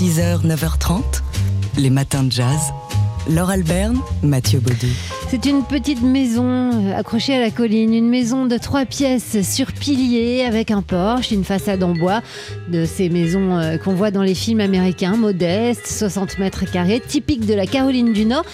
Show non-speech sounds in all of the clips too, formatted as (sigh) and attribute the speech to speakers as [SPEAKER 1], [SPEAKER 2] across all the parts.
[SPEAKER 1] 6h, 9h30, les matins de jazz. Laure Alberne, Mathieu Baudou.
[SPEAKER 2] C'est une petite maison euh, accrochée à la colline, une maison de trois pièces sur piliers avec un porche, une façade en bois, de ces maisons euh, qu'on voit dans les films américains, modestes, 60 mètres carrés, typiques de la Caroline du Nord.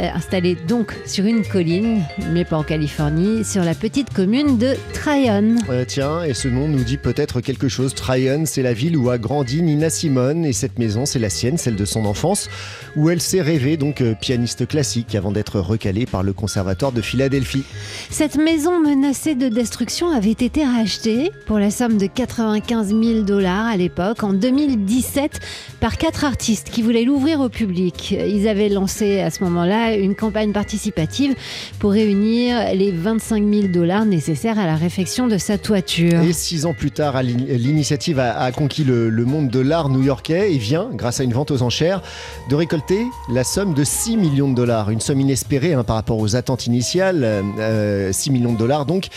[SPEAKER 2] Euh, installé donc sur une colline, mais pas en Californie, sur la petite commune de Tryon.
[SPEAKER 3] Euh, tiens, et ce nom nous dit peut-être quelque chose. Tryon, c'est la ville où a grandi Nina Simone, et cette maison, c'est la sienne, celle de son enfance, où elle s'est rêvée, donc euh, pianiste classique, avant d'être recalée par le conservatoire de Philadelphie.
[SPEAKER 2] Cette maison menacée de destruction avait été rachetée pour la somme de 95 000 dollars à l'époque, en 2017, par quatre artistes qui voulaient l'ouvrir au public. Ils avaient lancé à ce moment-là une campagne participative pour réunir les 25 000 dollars nécessaires à la réfection de sa toiture.
[SPEAKER 3] Et six ans plus tard, l'initiative a, conquis le, monde de l'art new-yorkais et vient, grâce à une vente aux enchères, de récolter la somme de 6 millions de dollars. Une somme inespérée hein, par rapport aux attentes initiales, 6 euh, millions de dollars donc,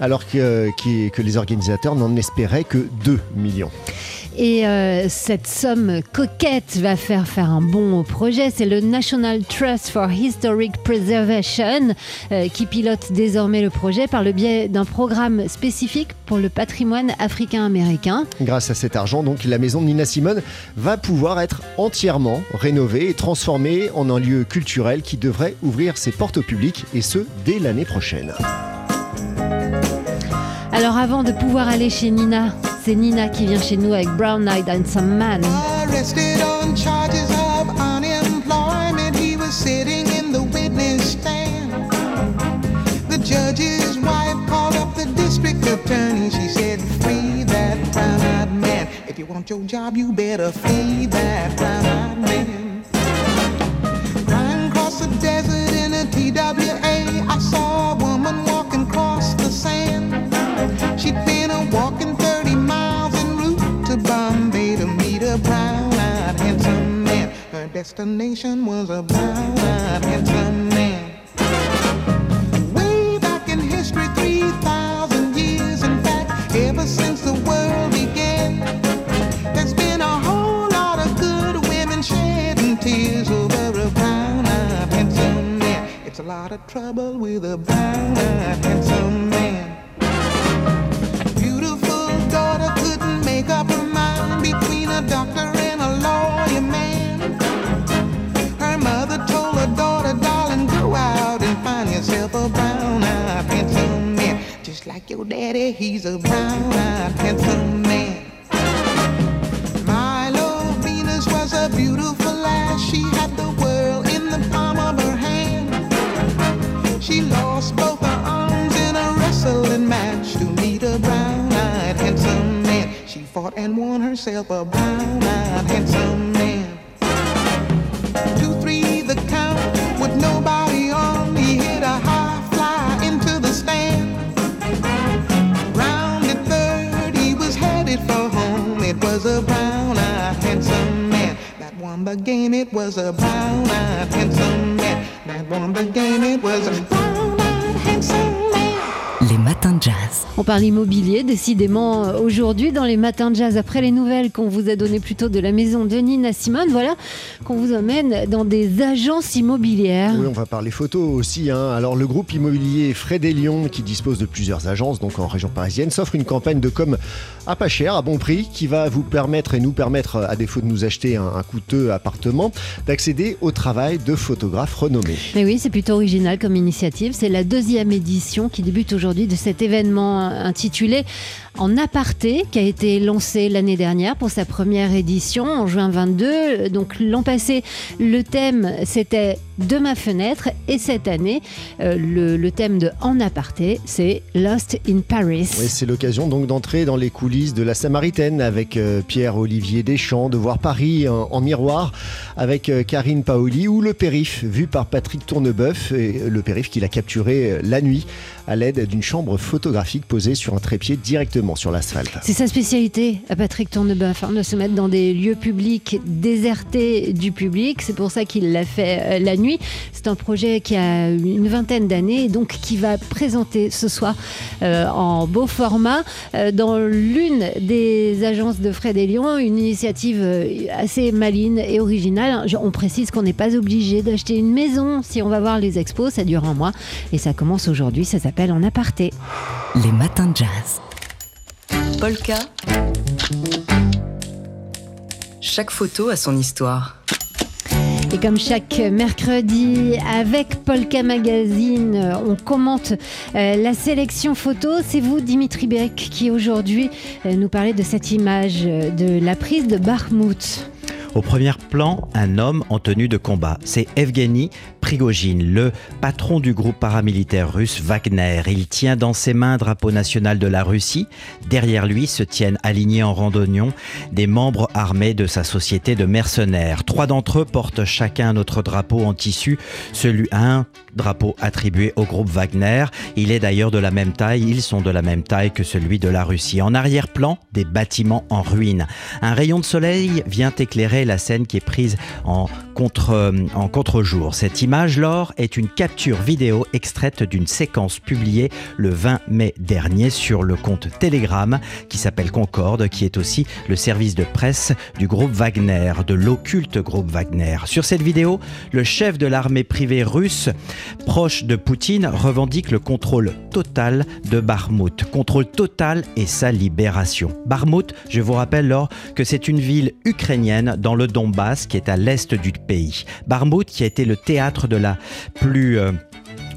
[SPEAKER 3] alors que, que les organisateurs n'en espéraient que 2 millions.
[SPEAKER 2] Et euh, cette somme coquette va faire faire un bon au projet. C'est le National Trust for Historic Preservation euh, qui pilote désormais le projet par le biais d'un programme spécifique pour le patrimoine africain-américain.
[SPEAKER 3] Grâce à cet argent, donc, la maison de Nina Simone va pouvoir être entièrement rénovée et transformée en un lieu culturel qui devrait ouvrir ses portes au public et ce dès l'année prochaine.
[SPEAKER 2] Avant de pouvoir aller chez Nina, c'est Nina qui vient chez nous avec Brown Eyed Handsome Man. Arrested on charges of unemployment, he was sitting in the witness stand. The judge's wife called up the district attorney. She said, Free that brown man. If you want your job, you better free that brown man. Riding across the desert in a TWA, I saw a woman destination was a brown-eyed handsome man. Way back in history, 3,000 years, in fact, ever since the world began, there's been a whole lot of good women shedding tears over a brown-eyed handsome man. It's a lot of trouble with a brown-eyed handsome man. Beautiful daughter couldn't make up her mind between a doctor and your daddy, he's a brown-eyed handsome man. Milo Venus was a beautiful lass. She had the world in the palm of her hand. She lost both her arms in a wrestling match to meet a brown-eyed handsome man. She fought and won herself a brown-eyed the game. It was a brown-eyed handsome man that won the game. It was a brown-eyed handsome man. Les matins de jazz. On parle immobilier, décidément, euh, aujourd'hui, dans les matins de jazz, après les nouvelles qu'on vous a données plutôt de la maison de Nina Simone, voilà qu'on vous emmène dans des agences immobilières.
[SPEAKER 3] Oui, on va parler photos aussi. Hein. Alors, le groupe immobilier Fred et Lyon, qui dispose de plusieurs agences, donc en région parisienne, s'offre une campagne de com à pas cher, à bon prix, qui va vous permettre et nous permettre, à défaut de nous acheter un, un coûteux appartement, d'accéder au travail de photographes renommés.
[SPEAKER 2] Mais oui, c'est plutôt original comme initiative. C'est la deuxième édition qui débute aujourd'hui de cet événement intitulé En aparté, qui a été lancé l'année dernière pour sa première édition en juin 22. Donc l'an passé, le thème c'était de ma fenêtre et cette année, euh, le, thème de En aparté, c'est Lost in Paris.
[SPEAKER 3] Oui, c'est l'occasion donc d'entrer dans les coulisses de la Samaritaine avec euh, Pierre-Olivier Deschamps, de voir Paris en, miroir avec euh, Karine Paoli ou le périph vu par Patrick Tournebeuf et le périph qu'il a capturé la nuit à l'aide d'une chambre photographique posée sur un trépied directement sur l'asphalte.
[SPEAKER 2] C'est sa spécialité à Patrick Tournebeuf, hein, de se mettre dans des lieux publics désertés du public. C'est pour ça qu'il l'a fait la nuit nuit. C'est un projet qui a une vingtaine d'années et donc qui va présenter ce soir euh, en beau format euh, dans l'une des agences de Fred et Lyon, une initiative euh, assez maligne et originale. On précise qu'on n'est pas obligé d'acheter une maison si on va voir les expos, ça dure un mois et ça commence aujourd'hui, ça s'appelle En aparté.
[SPEAKER 1] Les matins de jazz. Polka. Chaque photo a son histoire.
[SPEAKER 2] Comme chaque mercredi, avec Polka Magazine, on commente euh, la sélection photo. C'est vous, Dimitri Beck, qui aujourd'hui euh, nous parlait de cette image de la prise de Barmouth.
[SPEAKER 4] Au premier plan, un homme en tenue de combat. C'est Evgeny Prigogine, le patron du groupe paramilitaire russe Wagner. Il tient dans ses mains un drapeau national de la Russie. Derrière lui se tiennent alignés en randonnion des membres armés de sa société de mercenaires. Trois d'entre eux portent chacun notre drapeau en tissu, celui un drapeau attribué au groupe Wagner. Il est d'ailleurs de la même taille, ils sont de la même taille que celui de la Russie. En arrière-plan, des bâtiments en ruine. Un rayon de soleil vient éclairer la scène qui est prise en contre, en contre-jour. Cette image, Laure, est une capture vidéo extraite d'une séquence publiée le 20 mai dernier sur le compte Telegram qui s'appelle Concorde, qui est aussi le service de presse du groupe Wagner, de l'occulte groupe Wagner. Sur cette vidéo, le chef de l'armée privée russe, proche de Poutine, revendique le contrôle total de Barmout. Contrôle total et sa libération. Barmout, je vous rappelle, Laure, que c'est une ville ukrainienne dans le Donbass qui est à l'est du pays. Barmout qui a été le théâtre de la plus euh,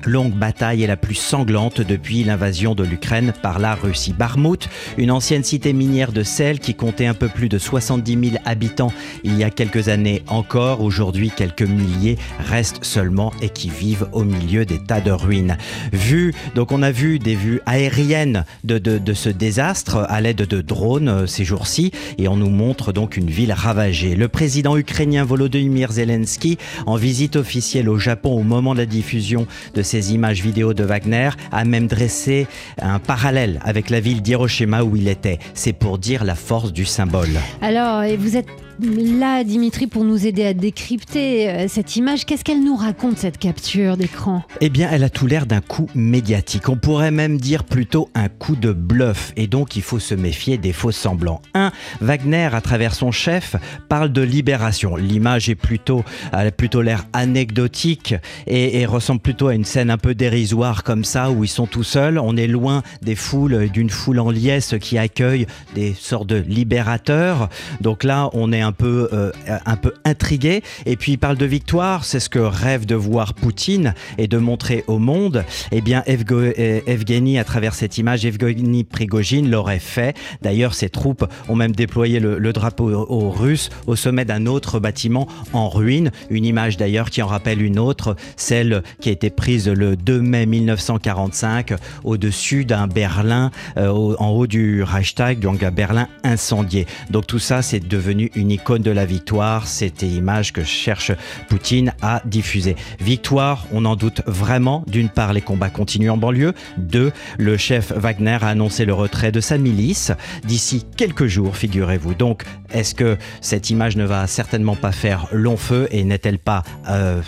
[SPEAKER 4] longue bataille est la plus sanglante depuis l'invasion de l'Ukraine par la Russie. Barmout, une ancienne cité minière de sel qui comptait un peu plus de 70 000 habitants il y a quelques années encore, aujourd'hui quelques milliers restent seulement et qui vivent au milieu des tas de ruines. Vu, donc on a vu des vues aériennes de, de ce désastre à l'aide de drones euh, ces jours-ci et on nous montre donc une ville ravagée. Le président ukrainien Volodymyr Zelensky en visite officielle au Japon au moment de la diffusion de ces images vidéo de Wagner a même dressé un parallèle avec la ville d'Hiroshima où il était. C'est pour dire la force du symbole.
[SPEAKER 2] Alors, vous êtes là, Dimitri, pour nous aider à décrypter euh, cette image, qu'est-ce qu'elle nous raconte, cette capture d'écran?
[SPEAKER 4] Eh bien, elle a tout l'air d'un coup médiatique. On pourrait même dire plutôt un coup de bluff. Et donc, il faut se méfier des faux semblants. 1. Wagner, à travers son chef, parle de libération. L'image est plutôt, a plutôt l'air anecdotique et, et, ressemble plutôt à une scène un peu dérisoire comme ça, où ils sont tout seuls. On est loin des foules, d'une foule en liesse qui accueille des sortes de libérateurs. Donc là, on est un peu, euh, un peu intrigué. Et puis il parle de victoire, c'est ce que rêve de voir Poutine et de montrer au monde. Eh bien, Evgeny, à travers cette image, Evgeny Prigogine l'aurait fait. D'ailleurs, ses troupes ont même déployé le, drapeau aux Russes au sommet d'un autre bâtiment en ruine. Une image d'ailleurs qui en rappelle une autre, celle qui a été prise le 2 mai 1945 au-dessus d'un Berlin, euh, en haut du Reichstag, donc un Berlin incendié. Donc tout ça, c'est devenu une icône de la victoire. C'était l'image que cherche Poutine à diffuser. Victoire, on en doute vraiment. D'une part, les combats continuent en banlieue. Deux, le chef Wagner a annoncé le retrait de sa milice d'ici quelques jours, figurez-vous. Donc, est-ce que cette image ne va certainement pas faire long feu et n'est-elle pas, euh,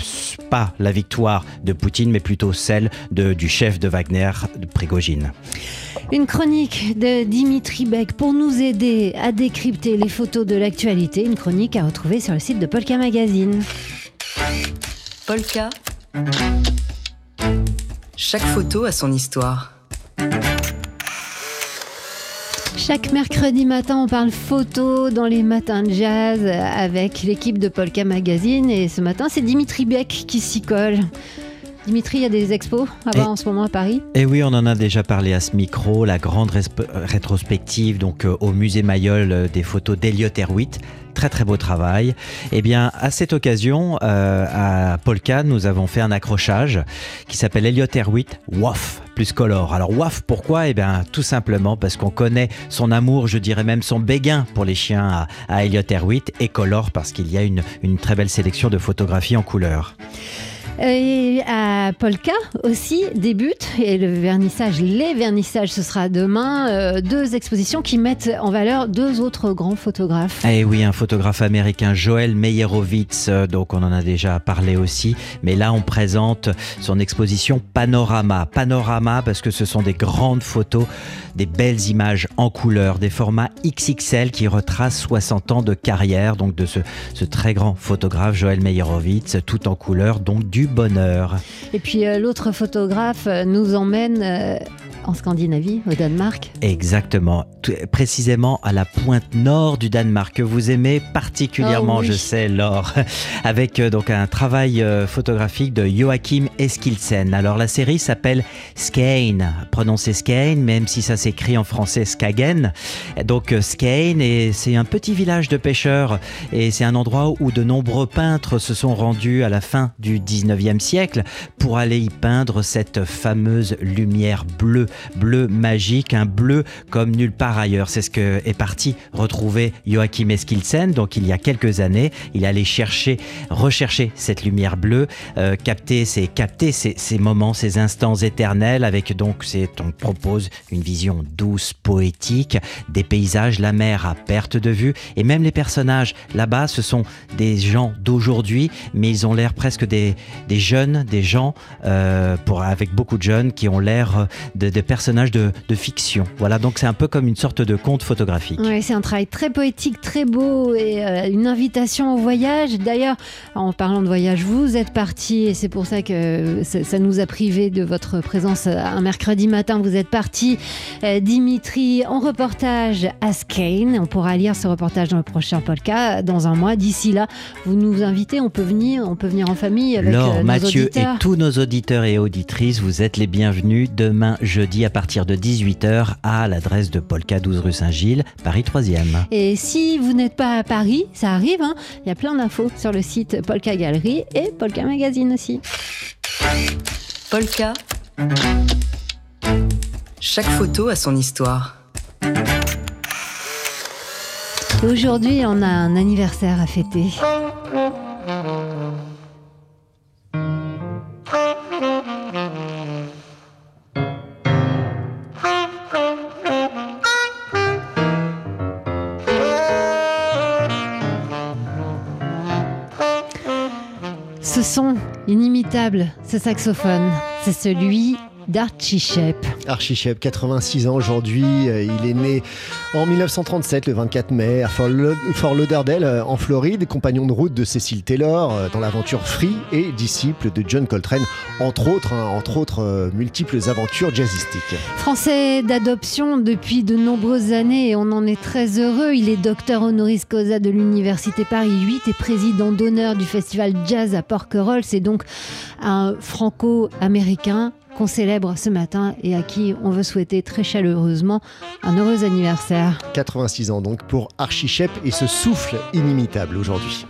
[SPEAKER 4] pas la victoire de Poutine, mais plutôt celle de, du chef de Wagner, de Prigogine?
[SPEAKER 2] Une chronique de Dimitri Beck pour nous aider à décrypter les photos de l'actualité. Une chronique à retrouver sur le site de Polka Magazine.
[SPEAKER 1] Polka. Chaque photo a son histoire.
[SPEAKER 2] Chaque mercredi matin, on parle photo dans les matins de jazz avec l'équipe de Polka Magazine. Et ce matin, c'est Dimitri Beck qui s'y colle. Dimitri, il y a des expos à voir en ce moment à Paris?
[SPEAKER 4] Eh oui, on en a déjà parlé à ce micro, la grande rétrospective donc euh, au musée Mayol euh, des photos d'Eliott Erwitt très très beau travail. Eh bien, à cette occasion, euh, à Polka, nous avons fait un accrochage qui s'appelle Elliot Erwitt WAF plus color. Alors WAF, pourquoi? Eh bien, tout simplement parce qu'on connaît son amour, je dirais même son béguin pour les chiens à, à Elliot Erwitt et color parce qu'il y a une, une très belle sélection de photographies en couleur.
[SPEAKER 2] Et à Polka aussi débute et le vernissage, les vernissages, ce sera demain. Euh, deux expositions qui mettent en valeur deux autres grands photographes.
[SPEAKER 4] Eh oui, un photographe américain, Joël Meyerowitz, euh, donc on en a déjà parlé aussi, mais là on présente son exposition Panorama. Panorama parce que ce sont des grandes photos, des belles images en couleur, des formats XXL qui retracent 60 ans de carrière, donc de ce, ce très grand photographe Joël Meyerowitz, tout en couleur, donc du bonheur.
[SPEAKER 2] Et puis euh, l'autre photographe euh, nous emmène euh, en Scandinavie, au Danemark.
[SPEAKER 4] Exactement, Tout- précisément à la pointe nord du Danemark que vous aimez particulièrement,
[SPEAKER 2] Oh oui.
[SPEAKER 4] je sais, Laure, (laughs) avec euh, donc un travail photographique de Joachim Eskilsen. Alors la série s'appelle Skane, prononcé Skane, même si ça s'écrit en français Skagen. Donc Skane, et c'est un petit village de pêcheurs et c'est un endroit où de nombreux peintres se sont rendus à la fin du 19e siècle pour aller y peindre cette fameuse lumière bleue, bleu magique, un bleu comme nulle part ailleurs. C'est ce que est parti retrouver Joachim Eskilsen. Donc il y a quelques années, il allé chercher, rechercher cette lumière bleue, euh, capter, ces, capter ces, ces moments, ces instants éternels avec donc, on propose une vision douce, poétique, des paysages, la mer à perte de vue et même les personnages. Là-bas, ce sont des gens d'aujourd'hui, mais ils ont l'air presque des, des jeunes, des gens euh, pour, avec beaucoup de jeunes qui ont l'air de, de personnages de, de fiction. Voilà, donc c'est un peu comme une sorte de conte photographique.
[SPEAKER 2] Ouais, c'est un travail très poétique, très beau et euh, une invitation au voyage. D'ailleurs, en parlant de voyage, vous êtes parti et c'est pour ça que ça, ça nous a privé de votre présence un mercredi matin. Vous êtes parti, euh, Dimitri, en reportage à Skane. On pourra lire ce reportage dans le prochain podcast dans un mois. D'ici là, vous nous invitez, on peut venir, on peut venir en famille avec nos
[SPEAKER 4] Mathieu
[SPEAKER 2] auditeurs.
[SPEAKER 4] et tous nos auditeurs et auditrices, vous êtes les bienvenus demain jeudi à partir de 18h à l'adresse de Polka 12 rue Saint-Gilles, Paris 3e.
[SPEAKER 2] Et si vous n'êtes pas à Paris, ça arrive, hein, il y a plein d'infos sur le site Polka Galerie et Polka Magazine aussi.
[SPEAKER 1] Polka. Chaque photo a son histoire.
[SPEAKER 2] Et Aujourd'hui, on a un anniversaire à fêter. Inimitable, ce saxophone, c'est celui d'Archie Shepp.
[SPEAKER 3] Archie Shepp, 86 ans aujourd'hui. Euh, Il est né en 1937, le 24 mai, à Fort Lau- Fort Lauderdale, euh, en Floride, compagnon de route de Cecil Taylor euh, dans l'aventure Free et disciple de John Coltrane, entre autres, hein, entre autres euh, multiples aventures jazzistiques.
[SPEAKER 2] Français d'adoption depuis de nombreuses années et on en est très heureux. Il est docteur honoris causa de l'Université Paris 8 et président d'honneur du festival jazz à Porquerolles. C'est donc un franco-américain qu'on célèbre ce matin et à qui on veut souhaiter très chaleureusement un heureux anniversaire.
[SPEAKER 3] 86 ans donc pour Archie Shepp et ce souffle inimitable aujourd'hui.